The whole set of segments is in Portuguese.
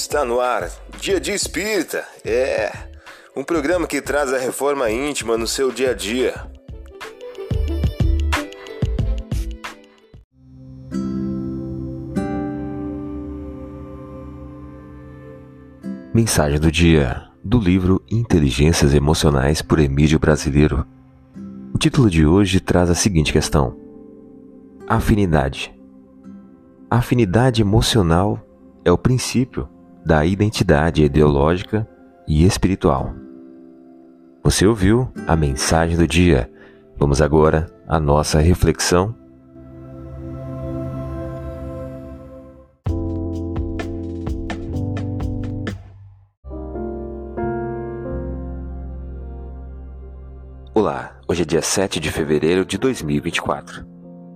Está no ar, Dia de Espírita. É um programa que traz a reforma íntima no seu dia a dia. Mensagem do dia do livro Inteligências Emocionais por Emílio Brasileiro. O título de hoje traz a seguinte questão: Afinidade. A afinidade emocional é o princípio da identidade ideológica e espiritual. Você ouviu a mensagem do dia. Vamos agora à nossa reflexão. Olá, hoje é dia 7 de fevereiro de 2024.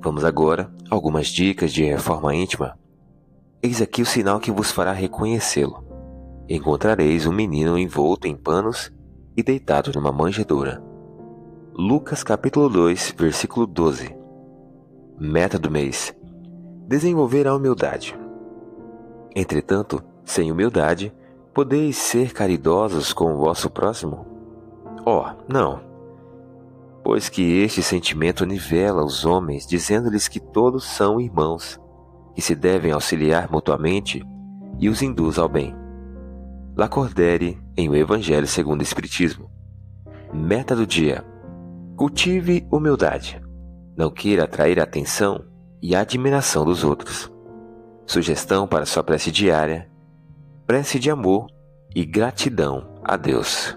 Vamos agora a algumas dicas de reforma íntima Eis aqui o sinal que vos fará reconhecê-lo. Encontrareis um menino envolto em panos e deitado numa manjedoura. Lucas capítulo 2, versículo 12. Meta do mês: desenvolver a humildade. Entretanto, sem humildade, podeis ser caridosos com o vosso próximo? Oh, não. Pois que este sentimento nivela os homens, dizendo-lhes que todos são irmãos que se devem auxiliar mutuamente e os induz ao bem. Lacordere em O Evangelho segundo o Espiritismo. Meta do dia: cultive humildade. Não queira atrair a atenção e a admiração dos outros. Sugestão para sua prece diária: prece de amor e gratidão a Deus.